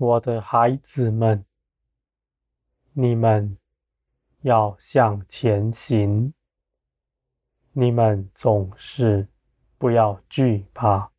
我的孩子们，你们要向前行。你们总是不要惧怕，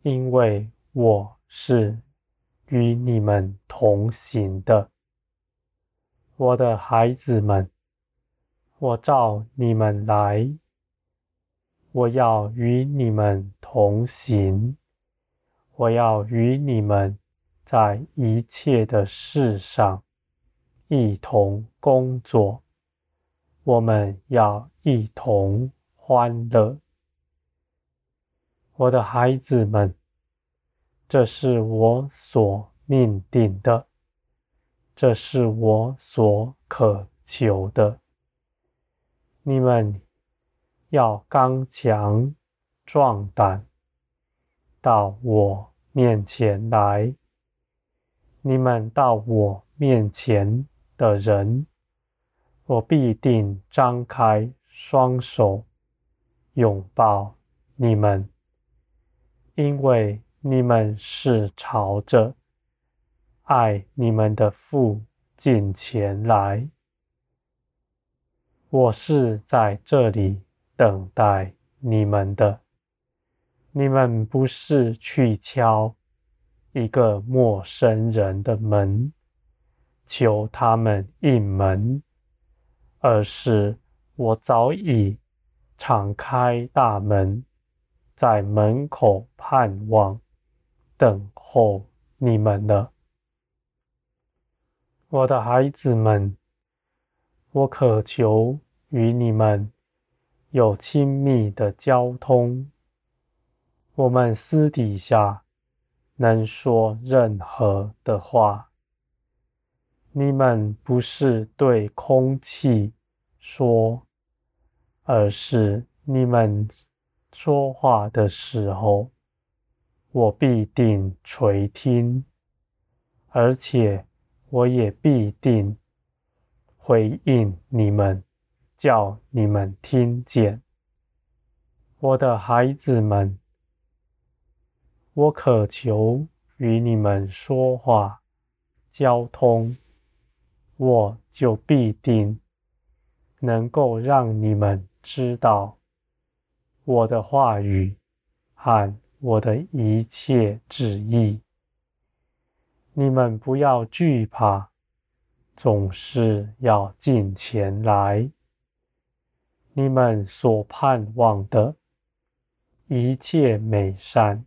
因为我是与你们同行的。我的孩子们，我召你们来，我要与你们同行，我要与你们。在一切的事上一同工作，我们要一同欢乐。我的孩子们，这是我所命定的，这是我所渴求的。你们要刚强壮胆，到我面前来。你们到我面前的人，我必定张开双手拥抱你们，因为你们是朝着爱你们的父近前来。我是在这里等待你们的，你们不是去敲。一个陌生人的门，求他们应门，而是我早已敞开大门，在门口盼望、等候你们了。我的孩子们，我渴求与你们有亲密的交通，我们私底下。能说任何的话，你们不是对空气说，而是你们说话的时候，我必定垂听，而且我也必定回应你们，叫你们听见，我的孩子们。我渴求与你们说话、交通，我就必定能够让你们知道我的话语和我的一切旨意。你们不要惧怕，总是要进前来。你们所盼望的一切美善。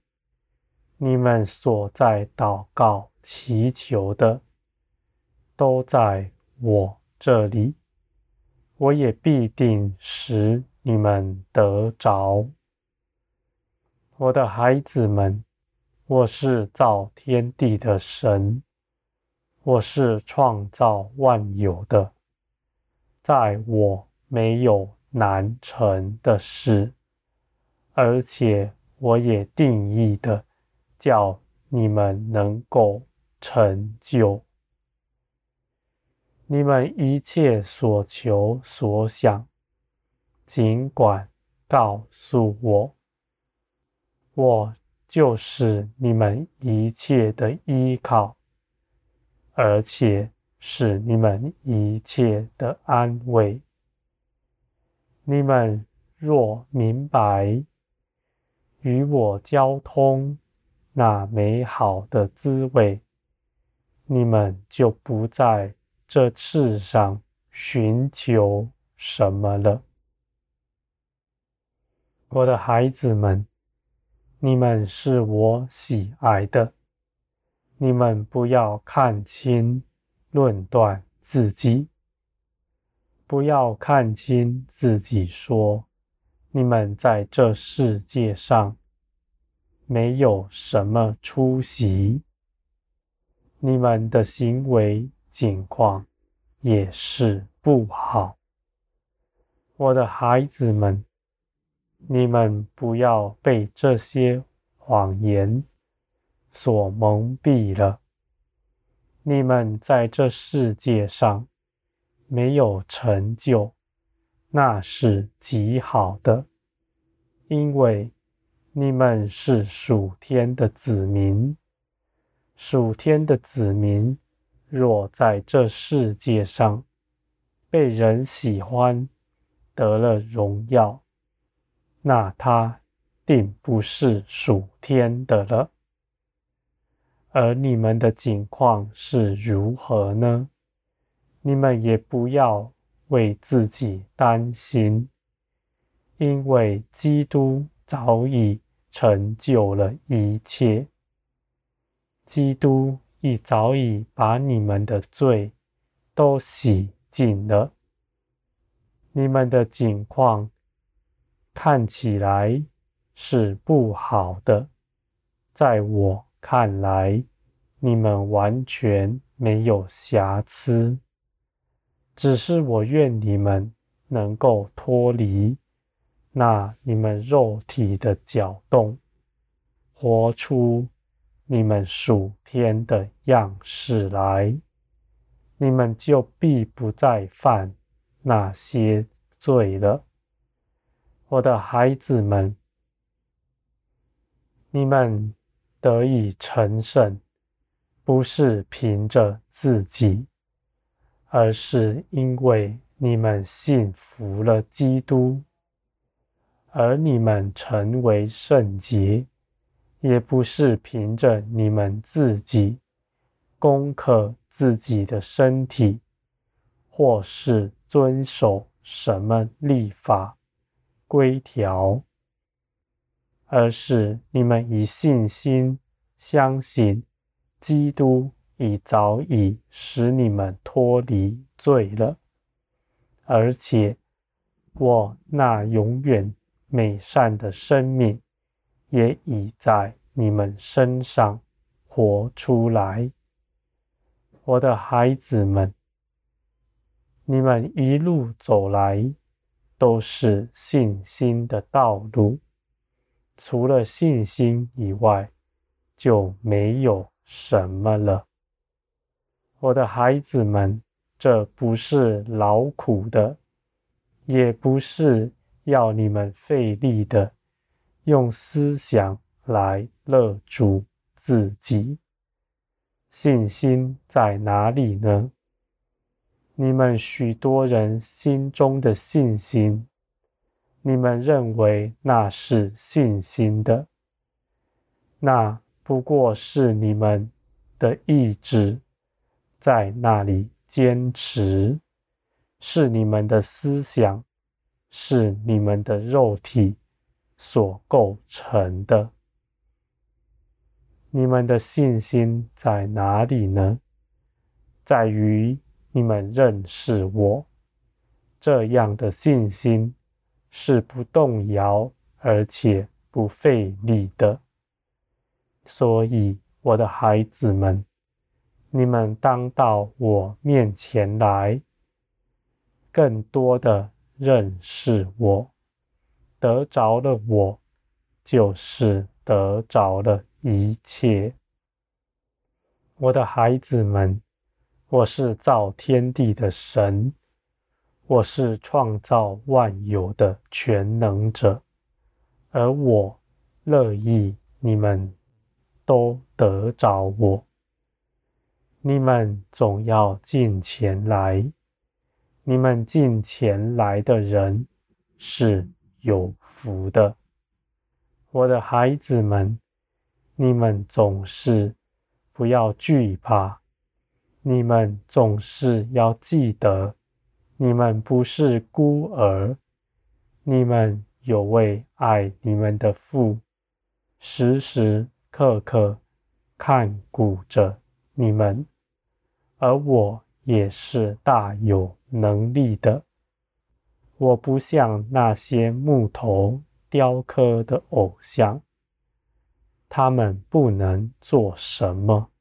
你们所在祷告祈求的，都在我这里，我也必定使你们得着。我的孩子们，我是造天地的神，我是创造万有的，在我没有难成的事，而且我也定义的。叫你们能够成就，你们一切所求所想，尽管告诉我，我就是你们一切的依靠，而且是你们一切的安慰。你们若明白，与我交通。那美好的滋味，你们就不在这世上寻求什么了。我的孩子们，你们是我喜爱的，你们不要看轻论断自己，不要看轻自己说，你们在这世界上。没有什么出息，你们的行为境况也是不好。我的孩子们，你们不要被这些谎言所蒙蔽了。你们在这世界上没有成就，那是极好的，因为。你们是属天的子民，属天的子民，若在这世界上被人喜欢，得了荣耀，那他定不是属天的了。而你们的境况是如何呢？你们也不要为自己担心，因为基督早已成就了一切。基督已早已把你们的罪都洗净了。你们的境况看起来是不好的，在我看来，你们完全没有瑕疵。只是我愿你们能够脱离那你们肉体的搅动，活出。你们属天的样式来，你们就必不再犯那些罪了。我的孩子们，你们得以成圣，不是凭着自己，而是因为你们信服了基督，而你们成为圣洁。也不是凭着你们自己攻克自己的身体，或是遵守什么立法规条，而是你们以信心相信基督已早已使你们脱离罪了，而且我那永远美善的生命。也已在你们身上活出来，我的孩子们，你们一路走来都是信心的道路，除了信心以外，就没有什么了。我的孩子们，这不是劳苦的，也不是要你们费力的。用思想来勒住自己，信心在哪里呢？你们许多人心中的信心，你们认为那是信心的，那不过是你们的意志在那里坚持，是你们的思想，是你们的肉体。所构成的，你们的信心在哪里呢？在于你们认识我，这样的信心是不动摇而且不费力的。所以，我的孩子们，你们当到我面前来，更多的认识我。得着了我，就是得着了一切。我的孩子们，我是造天地的神，我是创造万有的全能者，而我乐意你们都得着我。你们总要进前来，你们进前来的人是。有福的，我的孩子们，你们总是不要惧怕，你们总是要记得，你们不是孤儿，你们有位爱你们的父，时时刻刻看顾着你们，而我也是大有能力的。我不像那些木头雕刻的偶像，他们不能做什么，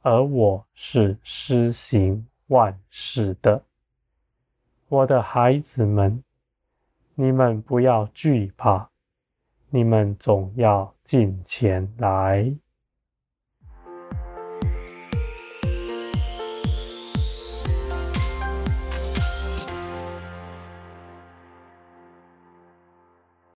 而我是施行万事的。我的孩子们，你们不要惧怕，你们总要进前来。